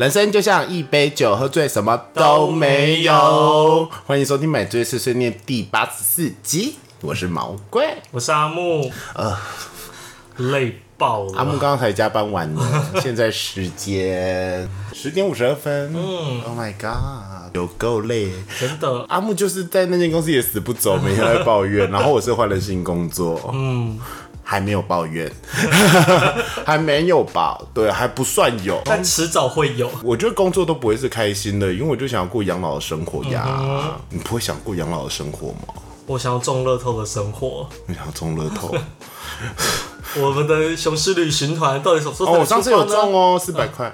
人生就像一杯酒，喝醉什么都没有。欢迎收听《买醉碎碎念》第八十四集，我是毛怪。我是阿木，呃，累爆了。阿木刚刚才加班完了，现在时间十点五十二分。嗯，Oh my god，有够累。真的，阿木就是在那间公司也死不走，每天在抱怨。然后我是换了新工作，嗯，还没有抱怨，还没有吧？对，还不算有，但迟早会有。我觉得工作都不会是开心的，因为我就想要过养老的生活呀。你不会想过养老的生活吗？我想要中乐透的生活。你想要中乐透？我们的雄狮旅行团到底什么时候？哦，我上次有中哦，四百块。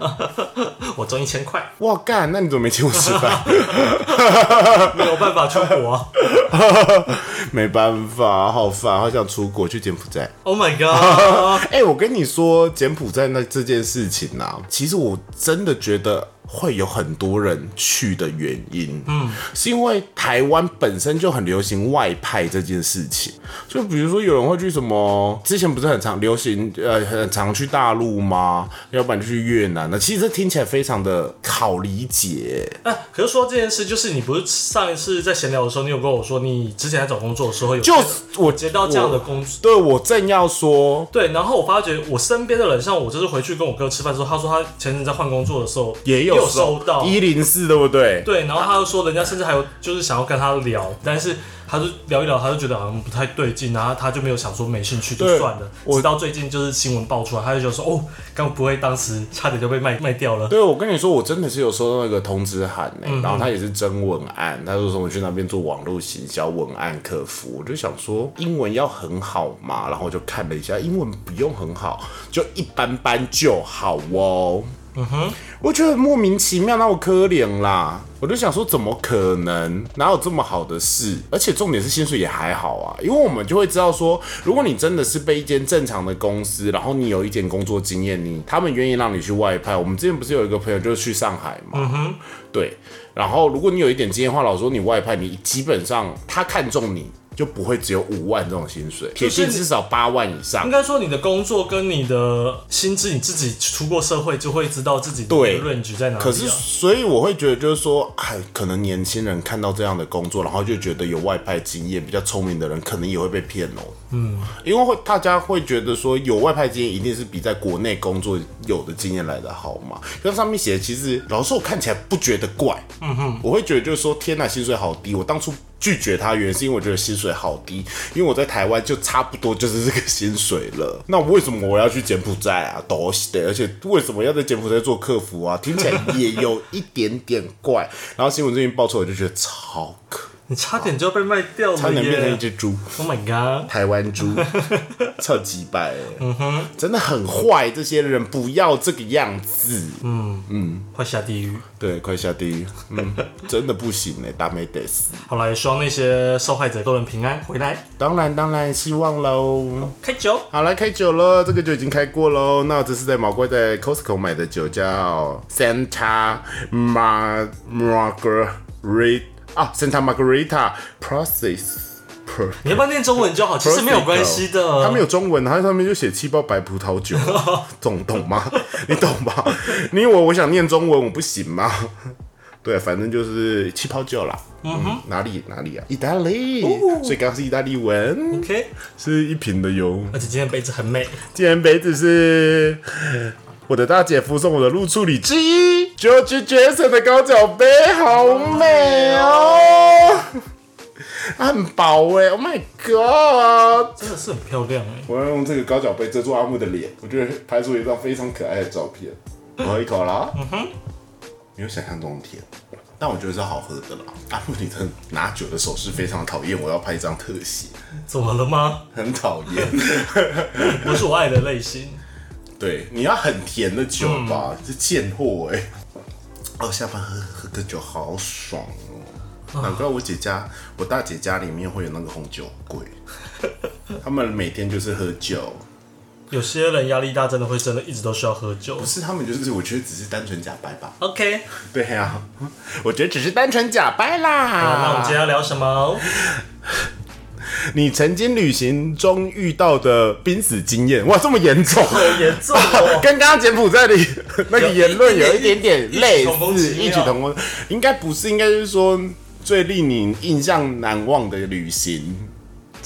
我中一千块。哇干！那你怎么没请我吃饭？没有办法出国。没办法，好烦，好想出国去柬埔寨。Oh my god！哎，我跟你说，柬埔寨那这件事情啊，其实我真的觉得。会有很多人去的原因，嗯，是因为台湾本身就很流行外派这件事情。就比如说，有人会去什么？之前不是很常流行，呃，很常去大陆吗？要不然就去越南呢其实这听起来非常的好理解。哎，可是说这件事，就是你不是上一次在闲聊的时候，你有跟我说，你之前在找工作的时候有，就我接到这样的工作，对我正要说，对，然后我发觉我身边的人，像我就是回去跟我哥吃饭的时候，他说他前阵在换工作的时候也有。有收到一零四对不对？对，然后他又说，人家甚至还有就是想要跟他聊，但是他就聊一聊，他就觉得好像不太对劲，然后他就没有想说没兴趣就算了。直到最近就是新闻爆出来，他就觉得说，哦，刚不会当时差点就被卖卖掉了。对，我跟你说，我真的是有收到那个通知函呢，然后他也是真文案，他说什么去那边做网络行销文案客服，我就想说英文要很好嘛，然后就看了一下，英文不用很好，就一般般就好哦。嗯哼，我觉得莫名其妙，那我可怜啦。我就想说，怎么可能？哪有这么好的事？而且重点是薪水也还好啊，因为我们就会知道说，如果你真的是被一间正常的公司，然后你有一点工作经验，你他们愿意让你去外派。我们之前不是有一个朋友就是去上海嘛？嗯哼，对。然后如果你有一点经验的话，老说你外派，你基本上他看中你。就不会只有五万这种薪水，铁定至少八万以上。应该说你的工作跟你的薪资，你自己出过社会就会知道自己的 range 在哪里。可是，所以我会觉得就是说，哎，可能年轻人看到这样的工作，然后就觉得有外派经验、比较聪明的人，可能也会被骗哦。嗯，因为会大家会觉得说，有外派经验一定是比在国内工作有的经验来的好嘛。像上面写的，其实老实说，我看起来不觉得怪。嗯哼，我会觉得就是说，天呐，薪水好低，我当初。拒绝他，原因是因为我觉得薪水好低，因为我在台湾就差不多就是这个薪水了。那为什么我要去柬埔寨啊？都是的，而且为什么要在柬埔寨做客服啊？听起来也有一点点怪。然后新闻最近爆出来，我就觉得超可。你差点就要被卖掉了，差点变成一只猪。Oh my god！台湾猪，超级败，嗯哼，真的很坏。这些人不要这个样子，嗯嗯，快下地狱。对，快下地狱。嗯，真的不行哎，大没得死。好了，希望那些受害者都能平安回来。当然，当然，希望喽。开酒，好来开酒了，这个酒已经开过喽。那这是在毛怪在 Costco 买的酒，叫 Santa Margarita。啊，Santa Margarita Process。你要不要念中文就好，其实没有关系的。它没有中文，它上面就写气泡白葡萄酒，懂懂吗？你懂吧？你以为我想念中文，我不行吗？对，反正就是气泡酒啦。嗯哼，哪里哪里啊？意大利，所以刚刚是意大利文。OK，是一瓶的油。而且今天杯子很美，今天杯子是我的大姐夫送我的入处理之一。George Jason 的高脚杯好美哦，很薄哎，Oh my god，真的是很漂亮哎！我要用这个高脚杯遮住阿木的脸，我觉得拍出一张非常可爱的照片。我喝一口啦，嗯哼，没有想象中甜，但我觉得是好喝的啦。阿木，你的拿酒的手势非常讨厌，我要拍一张特写。怎么了吗？很讨厌，不是我爱的类型。对，你要很甜的酒吧，是贱货哎。哦，下班喝喝个酒好爽哦！难怪我姐家，我大姐家里面会有那个红酒柜，他们每天就是喝酒。有些人压力大，真的会真的一直都需要喝酒。不是他们，就是我觉得只是单纯假掰吧。OK，对呀，我觉得只是单纯假掰啦。那我们今天要聊什么？你曾经旅行中遇到的濒死经验，哇，这么严重，好严重哦！跟刚刚柬埔寨的 那个言论有一点点类似，异曲同工，应该不是，应该就是说最令你印象难忘的旅行。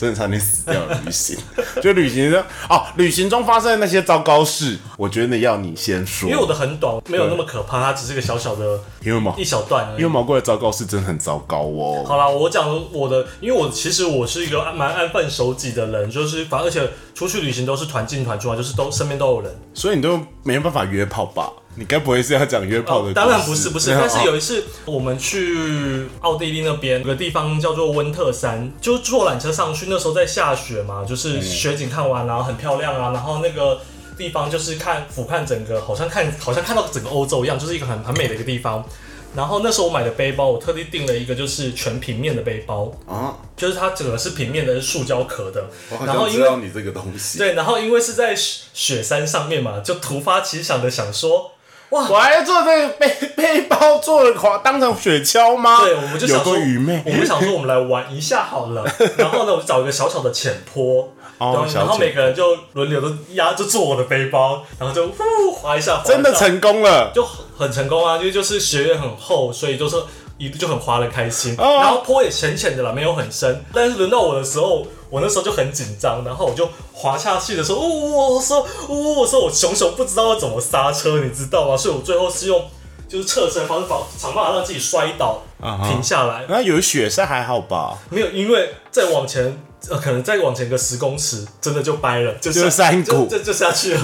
真的差点死掉的旅行，就旅行中哦，旅行中发生的那些糟糕事，我觉得要你先说，因为我的很短，没有那么可怕，它只是个小小的因为毛一小段而已。因为毛怪的糟糕事真的很糟糕哦。好啦，我讲我的，因为我其实我是一个蛮安分守己的人，就是反正而且出去旅行都是团进团出啊，就是都身边都有人。所以你都没有办法约炮吧？你该不会是要讲约炮的、哦当然不是不是，但是有一次我们去奥地利那边有个地方叫做温特山，就坐缆车上去，那时候在下雪嘛，就是雪景看完，然后很漂亮啊，然后那个地方就是看俯瞰整个，好像看好像看到整个欧洲一样，就是一个很很美的一个地方。然后那时候我买的背包，我特地订了一个就是全平面的背包，啊，就是它整个是平面的，是塑胶壳的。然后因为像知道你这个东西。对，然后因为是在雪雪山上面嘛，就突发奇想的想说，哇，我还做这个背背包做了滑当成雪橇吗？对，我们就想说，个愚昧。我们想说我们来玩一下好了。然后呢，我就找一个小小的浅坡，然后然后每个人就轮流的压，就坐我的背包，然后就呼滑一下，滑一下真的成功了。就很很成功啊，因为就是雪也很厚，所以就是一路就很滑的开心。哦然后坡也浅浅的啦，没有很深。但是轮到我的时候，我那时候就很紧张，然后我就滑下去的时候，哦，我说，哦，我说我熊熊不知道要怎么刹车，你知道吗？所以我最后是用就是侧身的方式，把想办法让自己摔倒，停下来。那有雪山还好吧？没有，因为再往前，呃，可能再往前个十公尺，真的就掰了，就就是山谷就就就下去了。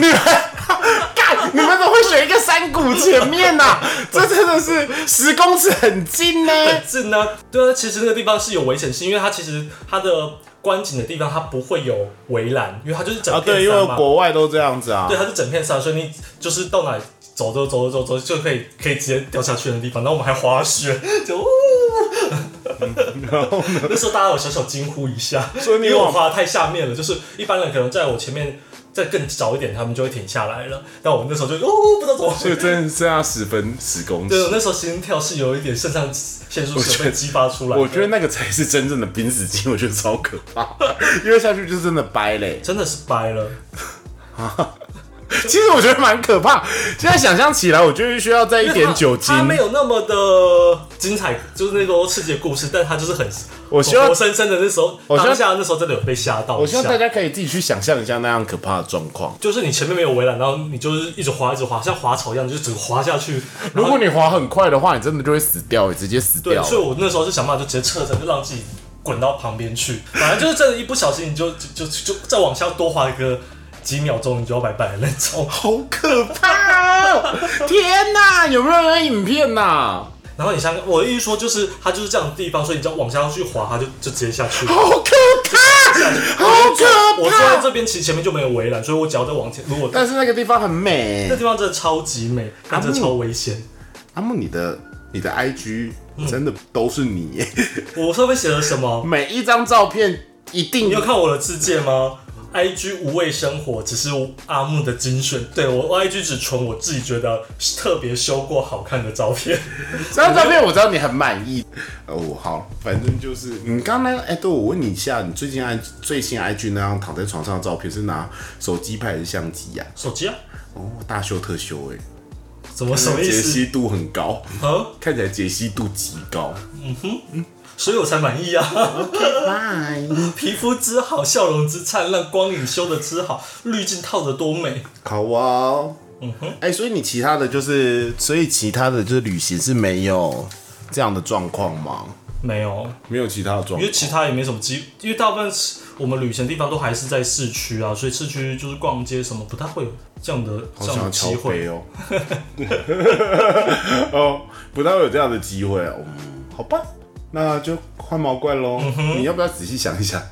干，你们怎么会选一个山谷前面 呐、这真的是十公尺很近呢、是呢，对啊，其实那个地方是有危险性，因为它其实它的观景的地方它不会有围栏，因为它就是整啊，对，因为。国外都这样子啊对，。它是整片山，所以你就是到哪里走走走走走就可以可以直接掉下去的地方。然后我们还滑雪，就呜。然后？那时候大家有小小惊呼一下，所以你因为我滑得太下面了，就是一般人可能在我前面再更早一点，他们就会停下来了。但我们那时候就哦，不知道怎么所以真的剩下十分十公对，我。那时候心跳是有一点肾上腺素被激发出来的。我觉得那个才是真正的濒死期，我觉得超可怕，因为下去就真的掰嘞。真的是掰了。其实我觉得蛮可怕，现在想象起来，我觉得需要再一点酒精它。没有那么的精彩，就是那种刺激的故事，但它就是很我希望活生生的那时候，我当下那时候真的有被吓到。我希望大家可以自己去想象一下那样可怕的状况。就是你前面没有围栏，然后你就是一直滑一直滑，像滑草一样，就整个滑下去。如果你滑很快的话，你真的就会死掉，直接死对，掉。所以我那时候就想办法就直接侧身，就让自己滚到旁边去。反正就是真的，一不小心你就就就就再往下多滑一个几秒钟，你就要拜拜的那种。好可怕哦！天哪，有没有人影片呐？然后你像我的意思说，就是它就是这样的地方，所以你只要往下去滑，它就就直接下去。好可怕！好可怕我坐在这边，其实前面就没有围栏，所以我只要再往前，如果但是那个地方很美那。地方真的超级美，但真的超危险。阿木，你的你的 IG 嗯真的都是你耶，我上面写了什么？每一张照片一定你有看我的字界吗？IG 无畏生活只是阿木的精选，对我我 IG 只存我自己觉得特别修过好看的照片。这张照片我知道你很满意。哦，好，反正就是你刚刚那哎，对我问你一下，你最近 I 最新 IG 那张躺在床上的照片是拿手机拍还是相机呀、手机啊？哦，大修特修哎，怎么什么意解？析度很高，啊？看起来解析度极高。所以我才满意啊！拜。皮肤之好，笑容之灿烂，光影修的之好，滤镜套的多美。好啊，嗯哼，哎、所以你其他的就是，所以其他的就是旅行是没有这样的状况吗？没有，没有其他的状况因为。其他也没什么机，因为大部分我们旅行的地方都还是在市区啊，所以市区就是逛街什么不太会有这样的这样的机会。哦，哦，不太会有这样的机会哦。嗯，好吧，那就换毛怪喽。你要不要仔细想一想？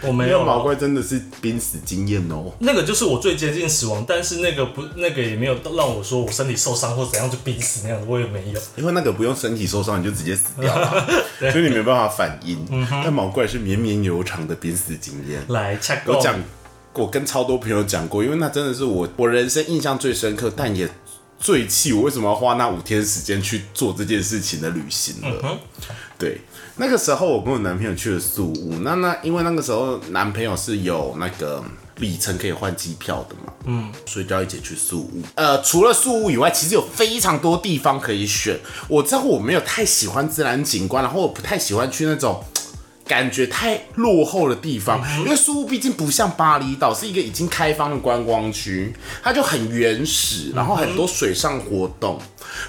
我没有毛怪真的是濒死经验哦。那个就是我最接近死亡，但是那个不那个也没有让我说我身体受伤或怎样就濒死那样子，我也没有。因为那个不用身体受伤你就直接死掉了，所以你没办法反应。但毛怪是绵绵悠长的濒死经验。来我讲，我跟超多朋友讲过，因为那真的是我我人生印象最深刻，但也最气我为什么要花那五天时间去做这件事情的旅行了。对，那个时候我跟我男朋友去了宿屋，那那因为那个时候男朋友是有那个里程可以换机票的嘛，嗯，所以就要一起去宿务。呃，除了宿务以外，其实有非常多地方可以选。我知道我没有太喜欢自然景观，然后我不太喜欢去那种。感觉太落后的地方，因为苏屋毕竟不像巴厘岛是一个已经开放的观光区，它就很原始，然后很多水上活动。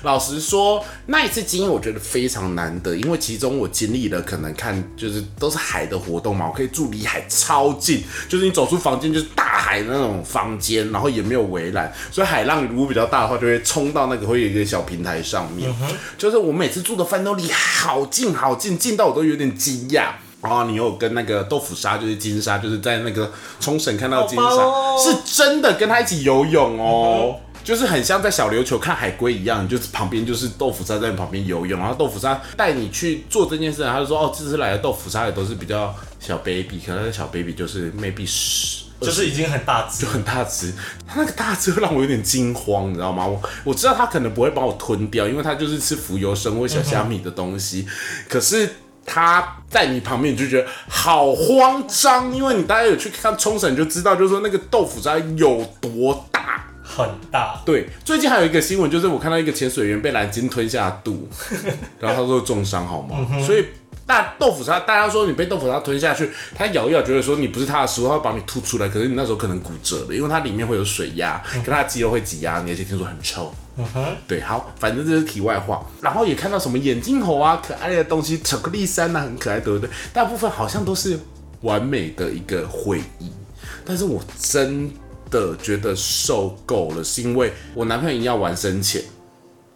老实说，那一次经验我觉得非常难得，因为其中我经历了可能看就是都是海的活动嘛，我可以住离海超近，就是你走出房间就是大海的那种房间，然后也没有围栏，所以海浪如果比较大的话，就会冲到那个会有一个小平台上面。就是我每次住的饭都离好近好近，近到我都有点惊讶。然后你有跟那个豆腐鲨，就是金鲨，就是在那个冲绳看到金鲨，是真的跟他一起游泳哦，就是很像在小琉球看海龟一样，就是旁边就是豆腐鲨在你旁边游泳，然后豆腐鲨带你去做这件事，他就说哦，这次来的豆腐鲨也都是比较小 baby，可能小 baby 就是 maybe 十，就是已经很大只，就 很大只，他那个大只会让我有点惊慌，你知道吗？我我知道他可能不会把我吞掉，因为他就是吃浮游生或小虾米的东西，可是。他在你旁边，你就觉得好慌张，因为你大家有去看冲绳，就知道，就是说那个豆腐渣有多大，很大。对，最近还有一个新闻，就是我看到一个潜水员被蓝鲸吞下肚，然后他说重伤，好吗？所以大豆腐渣，大家说你被豆腐渣吞下去，他咬一咬，觉得说你不是他的食物，他会把你吐出来，可是你那时候可能骨折了，因为它里面会有水压，跟它肌肉会挤压你，而且听说很臭。对，好，反正这是题外话。然后也看到什么眼镜猴啊，可爱的东西，巧克力山啊，很可爱，对不对？大部分好像都是完美的一个回忆。但是我真的觉得受够了，是因为我男朋友一定要玩深潜。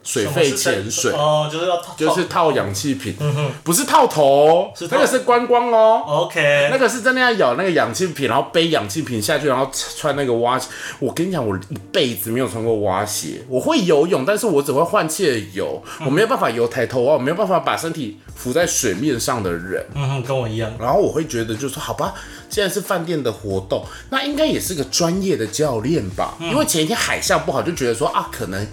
水肺潜水哦，就是要就是套氧气瓶，不是套头，那个是观光哦。OK，那个是真的要咬那个氧气瓶，然后背氧气瓶下去，然后穿那个蛙鞋。我跟你讲，我一辈子没有穿过蛙鞋。我会游泳，但是我只会换气的游，我没有办法游抬头啊，我没有办法把身体浮在水面上的人。嗯哼，跟我一样。然后我会觉得，就是说，好吧，既然是饭店的活动，那应该也是个专业的教练吧？因为前一天海象不好，就觉得说啊，可能。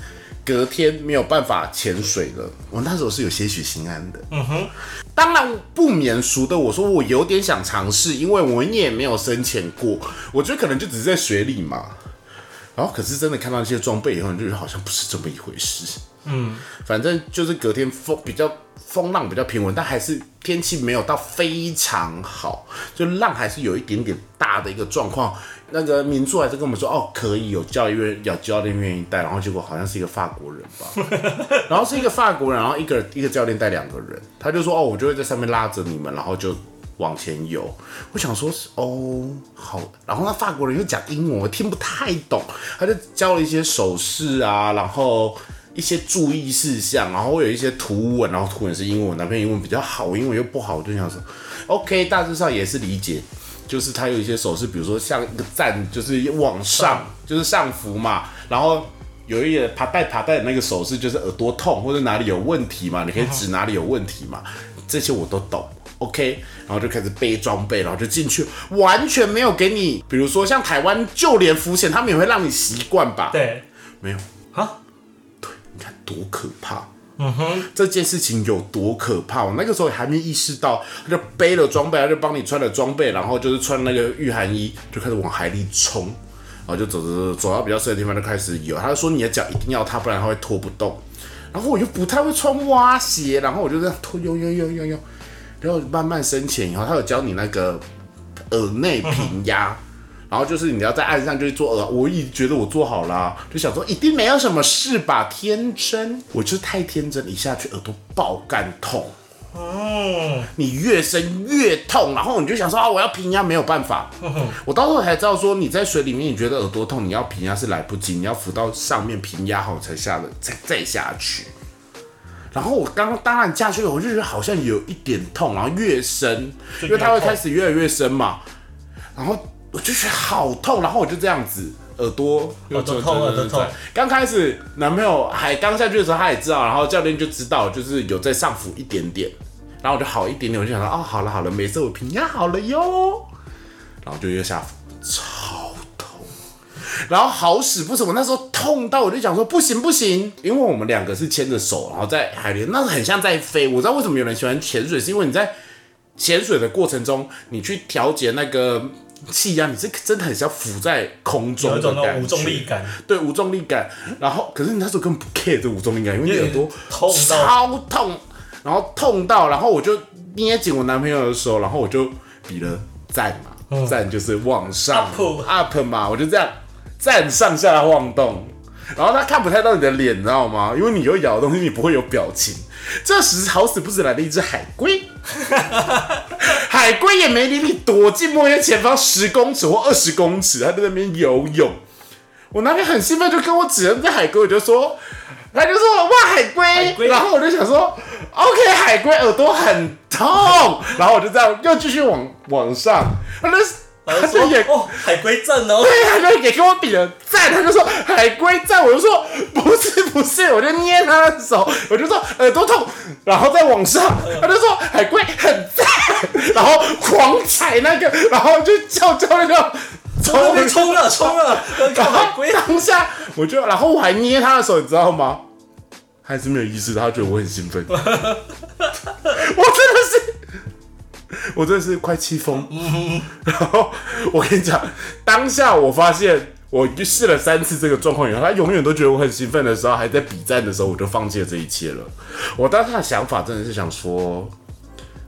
隔天没有办法潜水了，我那时候是有些许心安的。嗯哼，当然不免俗的，我说我有点想尝试，因为我也没有深潜过，我觉得可能就只是在水里嘛。然后可是真的看到那些装备以后，就觉得好像不是这么一回事。嗯，反正就是隔天风比较风浪比较平稳，但还是天气没有到非常好，就浪还是有一点点大的一个状况。那个民宿还是跟我们说，哦，可以有教练，有教练愿意带，然后结果好像是一个法国人吧，然后是一个法国人，然后一个一个教练带两个人，他就说，哦，我就会在上面拉着你们，然后就往前游。我想说是，哦，好，然后那法国人又讲英文，我听不太懂，他就教了一些手势啊，然后一些注意事项，然后会有一些图文，然后图文是英文，男朋友英文比较好，英文又不好，我就想说，OK，大致上也是理解。就是他有一些手势，比如说像一个站，就是往上，就是上浮嘛。然后有一个爬带爬带的那个手势，就是耳朵痛或者哪里有问题嘛，你可以指哪里有问题嘛。这些我都懂，OK。然后就开始背装备，然后就进去，完全没有给你，比如说像台湾就连浮潜，他们也会让你习惯吧？对，没有啊？多可怕。嗯哼，这件事情有多可怕？我那个时候还没意识到，他就背了装备，他就帮你穿了装备，然后就是穿那个御寒衣，就开始往海里冲，然后就走走走到比较深的地方就开始游。他就说你的脚一定要踏，不然他会拖不动。然后我就不太会穿蛙鞋，然后我就这样拖游游游游游，然后慢慢深潜以后，他有教你那个耳内平压。然后就是你要在岸上就是做耳，我一直觉得我做好了，就想说一定没有什么事吧，天真，我就是太天真，一下去耳朵爆干痛，哦，你越深越痛，然后你就想说啊，我要平压没有办法，我到时候才知道说你在水里面你觉得耳朵痛，你要平压是来不及，你要浮到上面平压好才下的，再再下去。然后我刚刚当然下去了，我就觉得好像有一点痛，然后越深，因为它会开始越来越深嘛，然后。我就觉得好痛，然后我就这样子，耳朵耳朵痛，耳朵痛。刚开始男朋友还刚下去的时候，他也知道，然后教练就知道，就是有在上浮一点点，然后我就好一点点，我就想到，哦，好了好了，没事，我平压好了哟，然后就又下浮，超痛。然后好死不死，我那时候痛到我就想说不行不行，因为我们两个是牵着手，然后在海里，那很像在飞。我知道为什么有人喜欢潜水，是因为你在潜水的过程中，你去调节那个气压，你是真的很像浮在空中，有一种无重力感，对无重力感。然后可是你那时候根本不 care 这无重力感，因为你耳朵痛超痛，然后痛到，然后我就捏紧我男朋友的手，然后我就比了赞嘛。站就是往上 up 嘛，我就这样站上下晃动，然后他看不太到你的脸，你知道吗？因为你有咬东西，你不会有表情。这时好死不死来了一只海龟，海龟也没理你，躲进墨渊前方十公尺或二十公尺，他在那边游泳。我那天很兴奋，就跟我指着那海龟，我就说，他就说哇海龟，然后我就想说，OK 海龟耳朵很痛，然后我就这样又继续往往上。他就他就也哦，海龟赞哦，对，他就也跟我比了赞，他就说海龟赞，我就说不是不是，我就捏他的手，我就说耳朵痛，然后再往上，他就说海龟很赞，然后狂踩那个，然后就叫叫那个冲冲了冲了，海龟当下我就，然后我还捏他的手，你知道吗？还是没有意识，他觉得我很兴奋，我真的是。我真的是快气疯，然后我跟你讲，当下我发现我试了三次这个状况以后，他永远都觉得我很兴奋的时候，还在比战的时候，我就放弃了这一切了。我当时的想法真的是想说，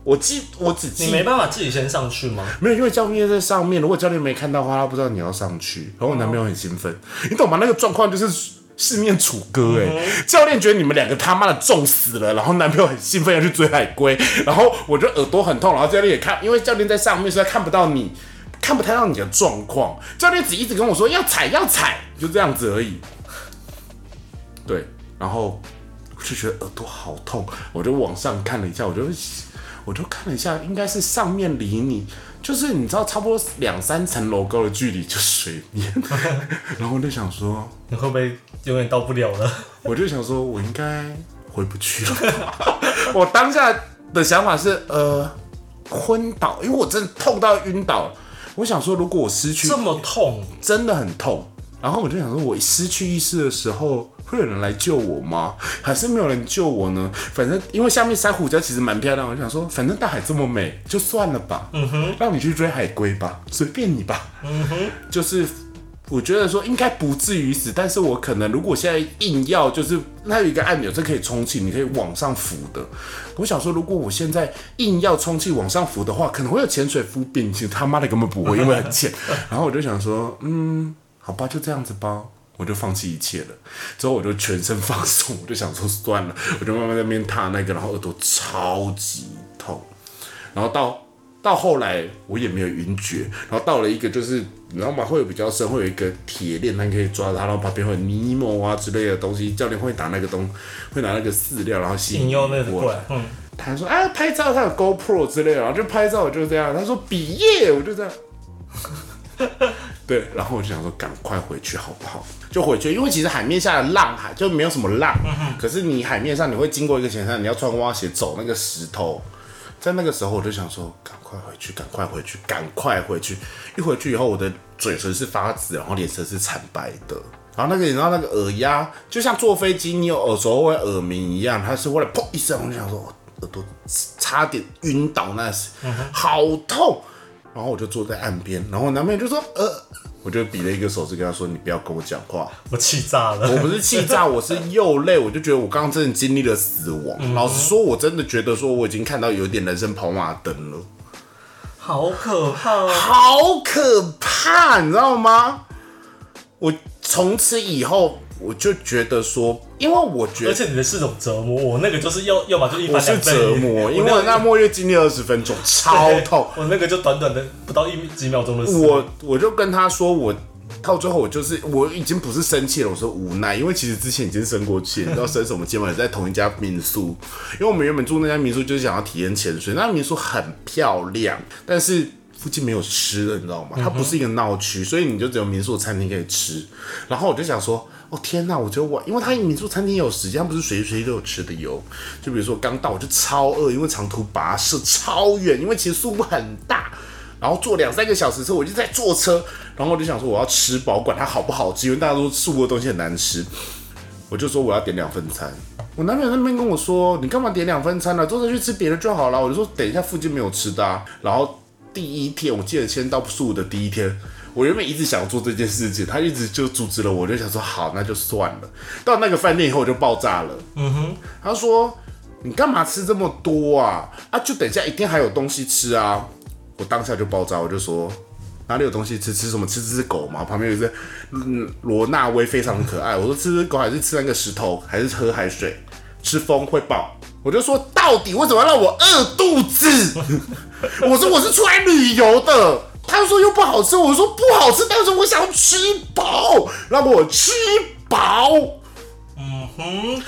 我记我只记你没办法自己先上去吗？没有，因为教练在上面，如果教练没看到的话，他不知道你要上去。然后我男朋友很兴奋，你懂吗？那个状况就是。四面楚歌哎，教练觉得你们两个他妈的重死了，然后男朋友很兴奋要去追海龟，然后我就耳朵很痛，然后教练也看，因为教练在上面，所以看不到你，看不太到你的状况。教练只一直跟我说要踩要踩，就这样子而已。对，然后我就觉得耳朵好痛，我就往上看了一下，我就我就看了一下，应该是上面离你。就是你知道，差不多两三层楼高的距离就水面，然后我就想说，你会不会永远到不了了？我就想说，我应该回不去了。我当下的想法是，呃，昏倒，因为我真的痛到晕倒。我想说，如果我失去这么痛，真的很痛。然后我就想说，我失去意识的时候。会有人来救我吗？还是没有人救我呢？反正因为下面珊瑚礁其实蛮漂亮，我想说，反正大海这么美，就算了吧。嗯哼，让你去追海龟吧，随便你吧。嗯哼，就是我觉得说应该不至于死，但是我可能如果现在硬要，就是那有一个按钮是可以充气，你可以往上浮的。我想说，如果我现在硬要充气往上浮的话，可能会有潜水夫病，其实他妈的根本不会，因为很浅。然后我就想说，嗯，好吧，就这样子吧。我就放弃一切了，之后我就全身放松，我就想说算了，我就慢慢在那边踏那个，然后耳朵超级痛，然后到到后来我也没有晕厥，然后到了一个就是你知道吗？会有比较深，会有一个铁链，它可以抓它，然后旁边会有尼莫啊之类的东西，教练会打那个东，会拿那个饲料，然后吸引过来，嗯，他说啊拍照，他有 GoPro 之类的，然后就拍照我就这样，他说比耶，我就这样。对，然后我就想说，赶快回去好不好？就回去，因为其实海面下的浪海就没有什么浪，可是你海面上你会经过一个浅滩，你要穿蛙鞋走那个石头，在那个时候我就想说，赶快回去，赶快回去，赶快回去。一回去以后，我的嘴唇是发紫，然后脸色是惨白的。然后那个你知道那个耳压，就像坐飞机你有耳熟会耳鸣一样，它是为了砰一声，我就想说耳朵差点晕倒，那时好痛。然后我就坐在岸边，然后我男朋友就说：“呃，我就比了一个手势跟他说，你不要跟我讲话。”我气炸了。我不是气炸，我是又累，我就觉得我刚刚真的经历了死亡。老实说，我真的觉得说我已经看到有点人生跑马灯了，好可怕，好可怕，你知道吗？我从此以后。我就觉得说，因为我觉得，而且你的是种折磨，我那个就是要要么就一翻两倍。折磨，因为那末月经历二十分钟，超痛。我那个就短短的不到一几秒钟的事。我我就跟他说，我到最后我就是我已经不是生气了，我说无奈，因为其实之前已经生过气，你知道生什么气吗？在同一家民宿，因为我们原本住那家民宿就是想要体验潜水，那民宿很漂亮，但是附近没有吃的，你知道吗？它不是一个闹区，所以你就只有民宿餐厅可以吃。然后我就想说。哦天哪！我觉得我，因为他民宿餐厅有时间，不是随随都有吃的哟。就比如说刚到我就超饿，因为长途跋涉超远，因为其实宿部很大，然后坐两三个小时车，我就在坐车，然后我就想说我要吃饱，管它好不好吃，因为大家都素的东西很难吃，我就说我要点两份餐。我男朋友那边跟我说，你干嘛点两份餐呢？坐车去吃别的就好了。我就说等一下附近没有吃的。啊。然后第一天我记得先到宿的第一天，我原本一直想做这件事情，他一直就阻止了我，就想说好那就算了。到那个饭店以后我就爆炸了。嗯哼，他说你干嘛吃这么多啊？啊，就等一下一定还有东西吃啊。我当下就爆炸，我就说哪里有东西吃？吃什么？吃只狗吗？旁边有一只嗯罗纳威，非常可爱。我说吃只狗还是吃那个石头，还是喝海水？吃风会爆。我就说到底为什么要让我饿肚子？我说我是出来旅游的。他说又不好吃。我说不好吃，但是我想要吃饱，让我吃饱。嗯哼。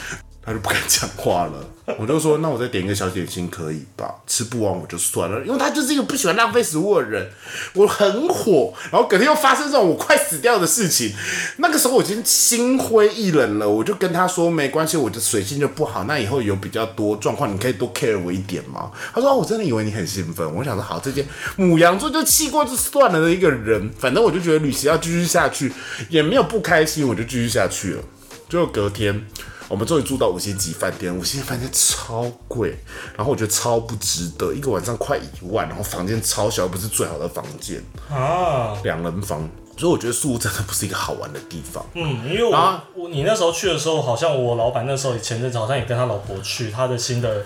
他就不敢讲话了，我就说那我再点一个小点心可以吧？吃不完我就算了，因为他就是一个不喜欢浪费食物的人。我很火，然后隔天又发生这种我快死掉的事情，那个时候我已经心灰意冷了，我就跟他说没关系，我的水性就不好，那以后有比较多状况，你可以多 care 我一点吗？他说我真的以为你很兴奋，我想说好，这件母羊座就气过就算了的一个人，反正我就觉得旅行要继续下去，也没有不开心，我就继续下去了。就隔天。我们终于住到五星级饭店，五星级饭店超贵，然后我觉得超不值得，一个晚上快一万，然后房间超小，不是最好的房间啊，两人房，所以我觉得宿真的不是一个好玩的地方。嗯，因为我我你那时候去的时候，好像我老板那时候前阵子好像也跟他老婆去，他的新的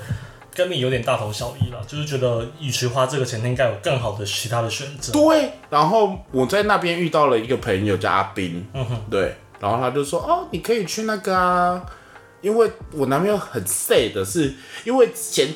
跟你有点大同小异了，就是觉得与其花这个钱，应该有更好的其他的选择。对，然后我在那边遇到了一个朋友叫阿斌，嗯哼，对，然后他就说哦，你可以去那个啊。因为我男朋友很 sad 的是，因为前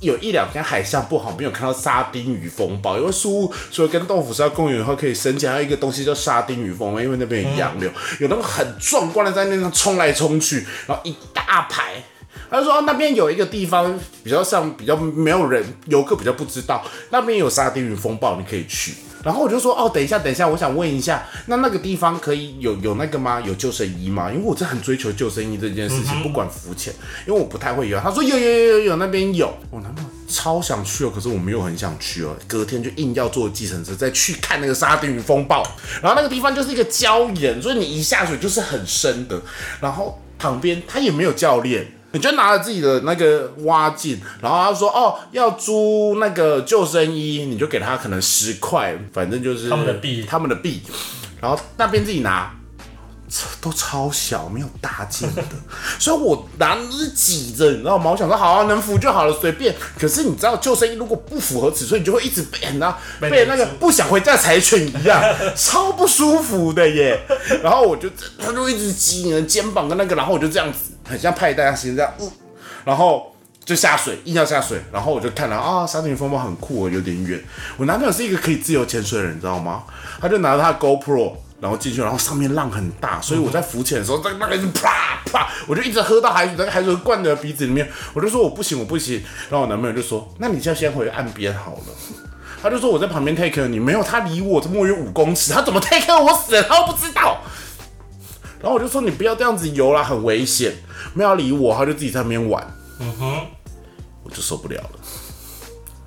有一两天海象不好，没有看到沙丁鱼风暴。因为苏所以跟豆腐沙公园以后可以升级，还有一个东西叫沙丁鱼风暴，因为那边有洋流，有那个很壮观的在那上冲来冲去，然后一大排。他就说那边有一个地方比较像比较没有人游客比较不知道，那边有沙丁鱼风暴，你可以去。然后我就说哦，等一下，等一下，我想问一下，那那个地方可以有有那个吗？有救生衣吗？因为我真的很追求救生衣这件事情，不管浮潜，因为我不太会游。他说有有有有有，那边有。我男朋友超想去哦，可是我没有很想去哦。隔天就硬要坐计程车再去看那个沙丁鱼风暴。然后那个地方就是一个礁岩，所以你一下水就是很深的。然后旁边他也没有教练。你就拿了自己的那个挖镜，然后他说：“哦，要租那个救生衣，你就给他可能十块，反正就是他们的币，他们的币。然后那边自己拿，都超小，没有大件的，所以我拿是挤着，你知道吗？我想说，好啊，能扶就好了，随便。可是你知道，救生衣如果不符合尺寸，你就会一直被，你知道，被那个不想回家的柴犬一样，超不舒服的耶。然后我就，他就一直挤你的肩膀跟那个，然后我就这样子。”很像派大星这样，嗯，然后就下水，硬要下水，然后我就看了啊，沙丁鱼风暴很酷哦，有点远。我男朋友是一个可以自由潜水的人，你知道吗？他就拿着他的 GoPro，然后进去，然后上面浪很大，所以我在浮潜的时候，在那个啪啪，我就一直喝到海水，那个海水灌到鼻子里面，我就说我不行，我不行。然后我男朋友就说，那你就先回岸边好了。他就说我在旁边 take 你，没有他离我这么远五公尺，他怎么 take 我死了，他都不知道。然后我就说你不要这样子游啦，很危险。没有理我，他就自己在那边玩。嗯哼，我就受不了了，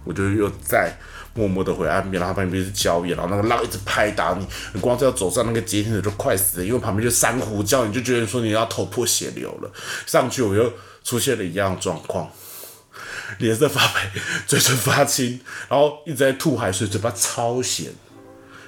我就又再默默的回岸边，然后旁边是礁岩，然后那个浪一直拍打你，你光是要走上那个阶梯的就快死了，因为旁边就珊瑚礁，你就觉得说你要头破血流了。上去我又出现了一样状况，脸色发白，嘴唇发青，然后一直在吐海水，嘴巴超咸。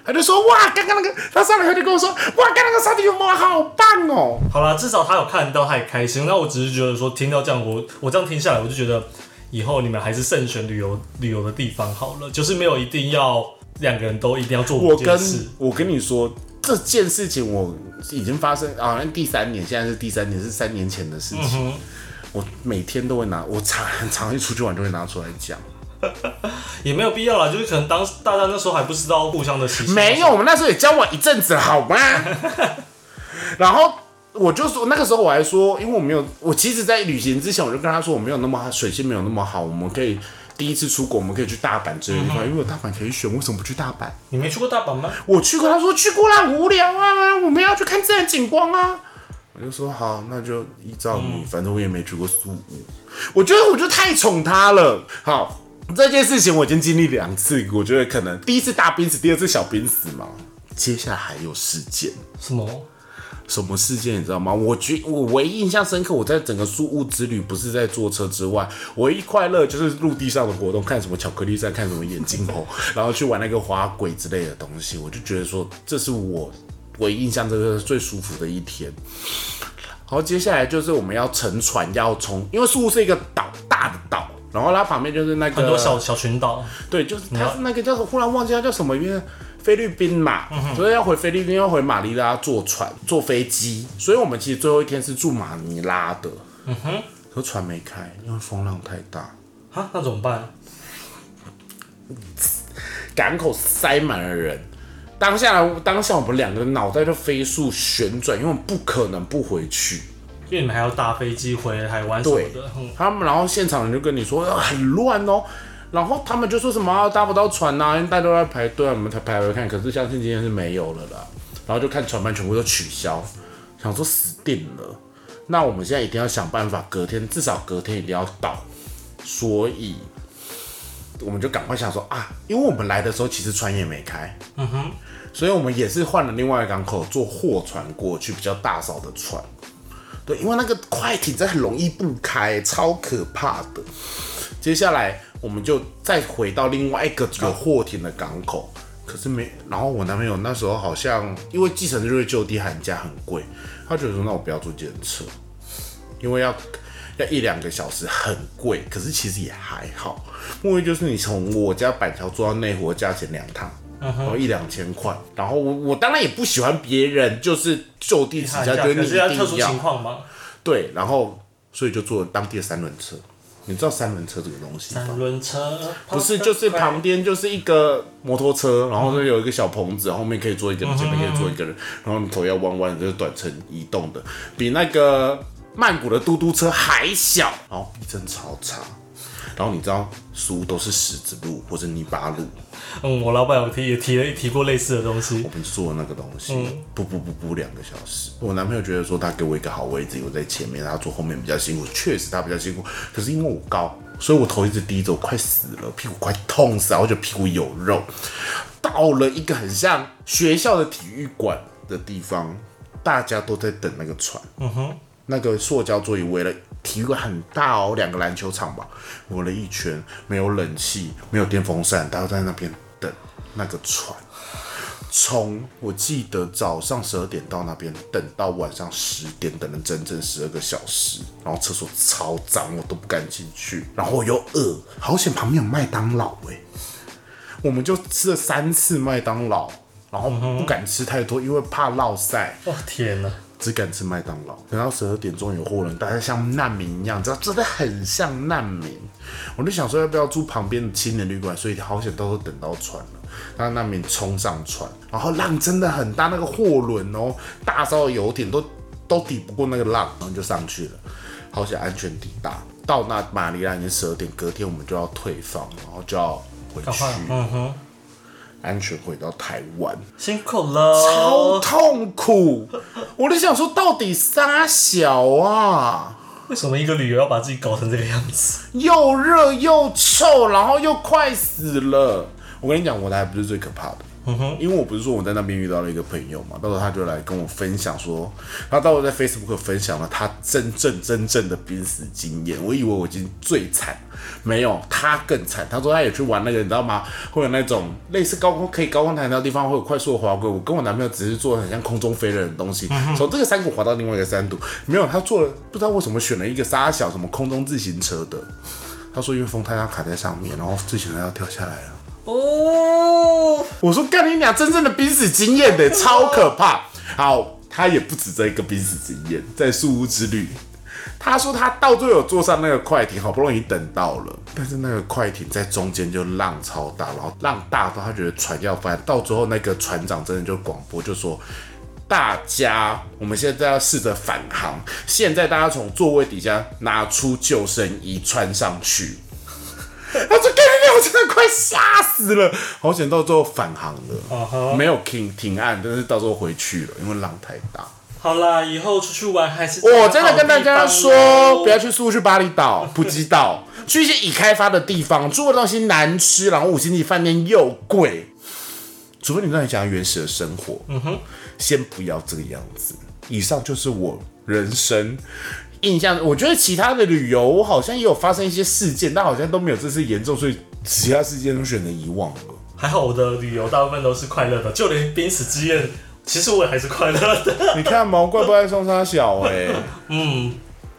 他就说哇，刚刚那个他上来他就跟我说哇，刚刚那个沙丁鱼哇，好棒哦。好了，至少他有看到，他也开心。那我只是觉得说，听到这样，我我这样听下来，我就觉得以后你们还是慎选旅游旅游的地方好了，就是没有一定要两个人都一定要做我跟我跟你说这件事情，我已经发生啊，第三年，现在是第三年，是三年前的事情。我每天都会拿，我常很常一出去玩就会拿出来讲。也没有必要啦，就是可能当大家那时候还不知道互相的习没有，我们那时候也交往一阵子，好吗？然后我就说，那个时候我还说，因为我没有，我其实，在旅行之前我就跟他说，我没有那么水性没有那么好，我们可以第一次出国，我们可以去大阪之类的地方，因为有大阪可以选，为什么不去大阪？你没去过大阪吗？我去过，他说去过啦，无聊啊，我们要去看自然景观啊。我就说好，那就依照你，反正我也没去过苏武，我觉得我就太宠他了。好。这件事情我已经经历两次，我觉得可能第一次大濒死，第二次小濒死嘛。接下来还有事件，什么？什么事件你知道吗？我觉我唯一印象深刻，我在整个宿雾之旅不是在坐车之外，唯一快乐就是陆地上的活动，看什么巧克力赛，看什么眼镜猴，然后去玩那个滑轨之类的东西，我就觉得说这是我唯一印象这个最舒服的一天。好，接下来就是我们要乘船要从，因为宿雾是一个岛，大的岛，然后它旁边就是那个很多小小群岛，对，就是它是那个叫忽然忘记它叫什么，因为菲律宾嘛，所以要回菲律宾要回马尼拉坐船坐飞机，所以我们其实最后一天是住马尼拉的，嗯哼，可船没开，因为风浪太大，哈，那怎么办？港口塞满了人，当下当下我们两个人脑袋就飞速旋转，因为我们不可能不回去。因为你们还要搭飞机回台湾什么的，嗯。他们然后现场人就跟你说、呃很乱哦，然后他们就说什么、啊搭不到船呐、因为大家都在排队啊，我们才排回看，可是相信今天是没有了啦，然后就看船班全部都取消，想说死定了，那我们现在一定要想办法，隔天至少隔天一定要到，所以我们就赶快想说啊，因为我们来的时候其实船也没开，嗯哼，所以我们也是换了另外一个港口坐货船过去，比较大艘的船。对，因为那个快艇真的很容易不开，超可怕的。接下来我们就再回到另外一个有货艇的港口，可是没。然后我男朋友那时候好像因为计程瑞就地喊价很贵，他觉得说那我不要坐计程车，因为要要一两个小时很贵。可是其实也还好，因为就是你从我家板桥坐到内湖价钱两趟。然后一两千块，然后我我当然也不喜欢别人就是就地起价，觉得可你一是要特殊情况吗？对，然后所以就坐当地的三轮车。你知道三轮车这个东西吗？三轮车不是，就是旁边就是一个摩托车，然后呢有一个小棚子，后面可以坐一个人，前面可以坐一个人，然后你头要弯弯的，就是短程移动的，比那个曼谷的嘟嘟车还小，然后避震超差。然后你知道，书都是石子路或者泥巴路，嗯，我老板有提也提了提过类似的东西我，们坐那个东西，不不不不两个小时。我男朋友觉得说他给我一个好位置，我在前面，他坐后面比较辛苦，确实他比较辛苦。可是因为我高，所以我头一直低着，我快死了，屁股快痛死了，我觉得屁股有肉。到了一个很像学校的体育馆的地方，大家都在等那个船。嗯哼，那个塑胶座椅围了体育馆很大哦，两个篮球场吧，围了一圈，没有冷气，没有电风扇，大家在那边等那个船。从我记得早上十二点到那边，等到晚上十点，等了整整十二个小时。然后厕所超脏，我都不敢进去。然后我又饿，好险旁边有麦当劳哎、我们就吃了三次麦当劳，然后不敢吃太多，因为怕落腮。哦天哪！只敢吃麦当劳。等到十二点钟有货人，大家像难民一样，你知道，真的很像难民。我就想说要不要住旁边的青年旅馆，所以好险都等到船了，让难民冲上船，然后浪真的很大，那个货轮哦，大艘的游艇都都抵不过那个浪，然后就上去了，好险安全抵达。到那马尼拉已经十二点，隔天我们就要退房，然后就要回去，嗯哼，安全回到台湾。辛苦了超。痛苦，我就想说，到底啥小啊？为什么一个旅游要把自己搞成这个样子？又热又臭，然后又快死了。我跟你讲，我的还不是最可怕的。因为我不是说我在那边遇到了一个朋友嘛，到时候他就来跟我分享说，他到时候在 Facebook 分享了他真正真正的濒死经验。我以为我已经最惨，没有，他更惨。他说他也去玩那个，你知道吗？会有那种类似高空可以高空弹跳的地方，会有快速的滑轨。我跟我男朋友只是做很像空中飞人的东西，从这个山谷滑到另外一个山谷。没有，他做了不知道为什么选了一个沙小什么空中自行车的。他说因为风太大卡在上面，然后自行车要掉下来了。哦，我说干你俩真正的濒死经验的，超可怕。好，他也不止这一个濒死经验，在树屋之旅，他说他到最后坐上那个快艇，好不容易等到了，但是那个快艇在中间就浪超大，然后浪大到他觉得船要翻，到最后那个船长真的就广播就说。大家，我们现在要试着返航。现在大家从座位底下拿出救生衣穿上去。他说：“干你娘！我真的快吓死了。”好险，到最后返航了，没有停停岸，但是到时候回去了，因为浪太大。好啦，以后出去玩还是我真的跟大家说，不要去。去苏去巴厘岛、普吉岛，去一些已开发的地方，住的东西难吃，然后五星级饭店又贵。除非你真的想要原始的生活，嗯哼，先不要这个样子。以上就是我人生印象。我觉得其他的旅游，我好像也有发生一些事件，但好像都没有这次严重，所以其他事件都选择遗忘了。还好我的旅游大部分都是快乐的，就连濒死之夜，其实我也还是快乐的。你看毛怪不爱送他小哎、嗯，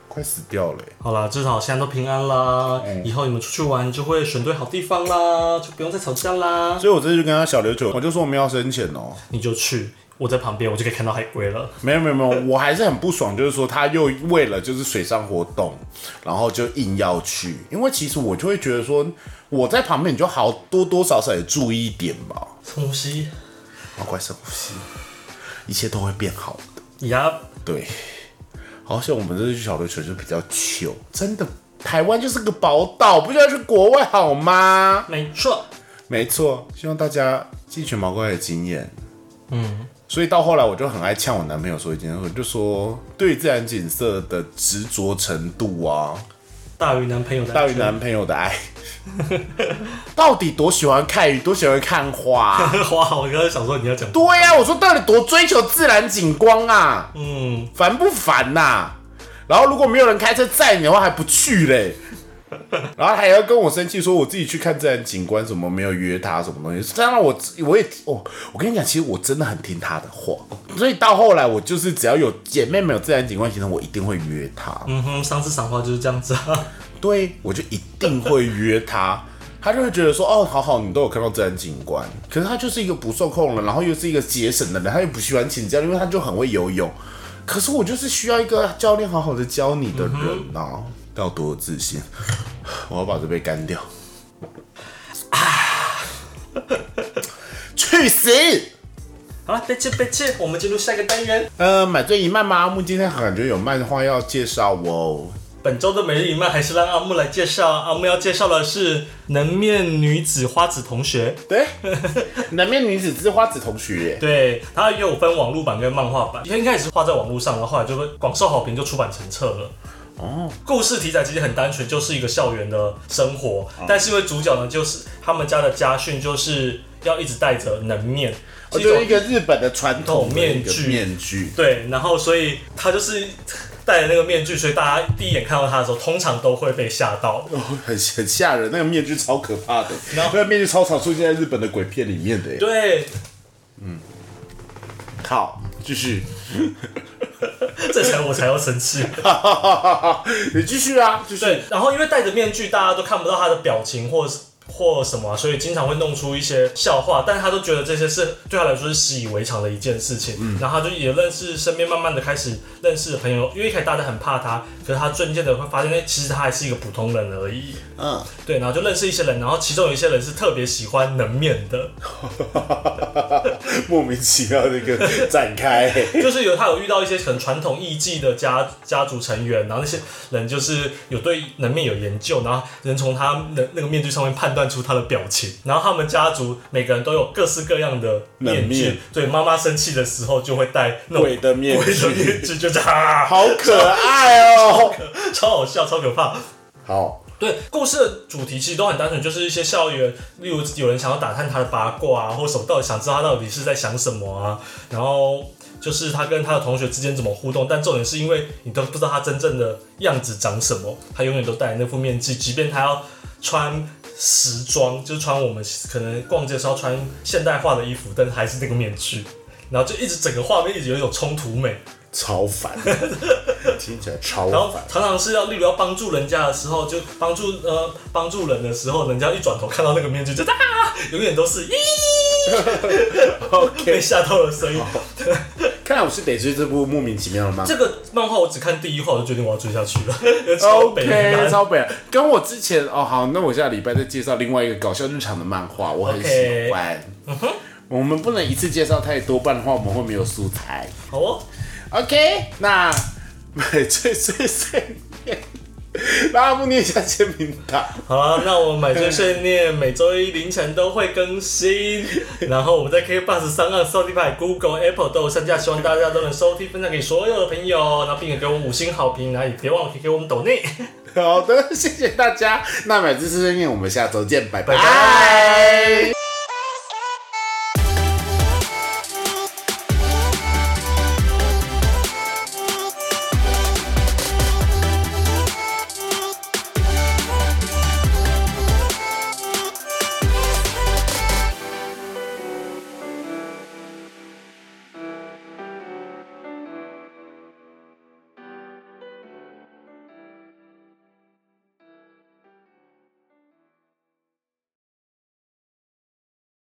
快死掉了、欸。好啦，至少现在都平安啦。以后你们出去玩就会选对好地方啦，就不用再吵架啦。所以我这次就跟他小琉球，我就说我们要深潜哦、你就去，我在旁边，我就可以看到海龟了。没有没有没有，我还是很不爽，就是说他又为了就是水上活动，然后就硬要去，因为其实我就会觉得说我在旁边，你就好多多少少也注意一点吧，什么东西？好快深呼吸，一切都会变好的。呀，对，好像我们这些小琉球就比较糗，真的，台湾就是个宝岛，不就要去国外好吗？没错。没错，希望大家吸取毛怪的经验。嗯，所以到后来我就很爱呛我男朋友说一件事，我就说对自然景色的执着程度啊，大于男朋友的大于男朋友的爱。到底多喜欢看雨，多喜欢看花？花。我刚才想说你要讲，对呀、我说到底多追求自然景观啊，嗯，烦不烦呐、然后如果没有人开车载你的话，还不去嘞。然后还要跟我生气，说我自己去看自然景观，什么没有约他什么东西。当然我我也哦，我跟你讲，其实我真的很听他的话，所以到后来我就是只要有姐妹没有自然景观行程，我一定会约他。嗯哼，上次赏花就是这样子啊。对，我就一定会约他。他就会觉得说，哦，好好，你都有看到自然景观。可是他就是一个不受控的人，然后又是一个节省的人，他又不喜欢请教，因为他就很会游泳。可是我就是需要一个教练好好的教你的人啊，要多有自信。我要把这杯干掉。啊！去死！好了，别气别气，我们进入下一个单元。呃，买醉一漫吗？阿木今天感觉有漫画要介绍哦。本周的每日一漫还是让阿木来介绍。阿木要介绍的是能面女子花子同学。对，能面女子之花子同学耶。对，它也有分网络版跟漫画版。一开始是画在网络上，然后后来就会广受好评，就出版成册了。哦，故事题材其实很单纯，就是一个校园的生活，但是因为主角呢，就是他们家的家训就是要一直戴着能面，就是一个日本的传统面具。面具，对，然后所以他就是戴着那个面具，所以大家第一眼看到他的时候，通常都会被吓到。哦，很很吓人，那个面具超可怕的，然后那个面具超常出现在日本的鬼片里面的耶。对，好，继续，这才我才要生气。你继续啊，继续。对，然后因为戴着面具，大家都看不到他的表情或是或什么啊、所以经常会弄出一些笑话，但是他都觉得这些是对他来说是习以为常的一件事情。嗯然后他就也认识身边慢慢的开始认识朋友，因为一开始大家很怕他，可是他渐渐的会发现，哎，其实他还是一个普通人而已。嗯，对，然后就认识一些人，然后其中有一些人是特别喜欢能面的，莫名其妙的一个展开。就是有他有遇到一些很传统艺伎的家家族成员，然后那些人就是有对能面有研究，然后能从他的那个面具上面判断出他的表情，然后他们家族每个人都有各式各样的面具对，妈妈生气的时候就会戴那种鬼的面鬼的具，面具，就这样，啊好可爱哦。超好笑，超可怕。好，对，故事的主题其实都很单纯，就是一些校园，例如有人想要打探他的八卦啊，或什么，到底想知道他到底是在想什么啊，然后就是他跟他的同学之间怎么互动，但重点是因为你都不知道他真正的样子长什么，他永远都戴那副面具，即便他要穿时装，就是穿我们可能逛街的时候穿现代化的衣服，但是还是那个面具，然后就一直整个画面一直有一种冲突美，超烦，听起来超然后烦。常常是要，例如要帮助人家的时候，就帮助呃帮助人的时候，人家一转头看到那个面具，就啊，永远都是咦，被吓到了声音。看来我是得追这部莫名其妙的漫画这个漫画我只看第一话，我就决定我要追下去了。超北 OK，蓝超北。跟我之前哦，好，那我下礼拜再介绍另外一个搞笑日常的漫画，我很喜欢。我们不能一次介绍太多，不然的话我们会没有素材。好哦，OK，那买醉碎碎念，让阿木念一下签名档。好了，那我们买醉碎念每周一凌晨都会更新，然后我们在 K Bus 上、岸、Spotify、Google、Apple 都有上架，希望大家都能收听，分享给所有的朋友，然后并且给我们五星好评，然后也别忘了可以给我们抖内。好的，谢谢大家。那买醉训练，我们下周见，拜拜拜。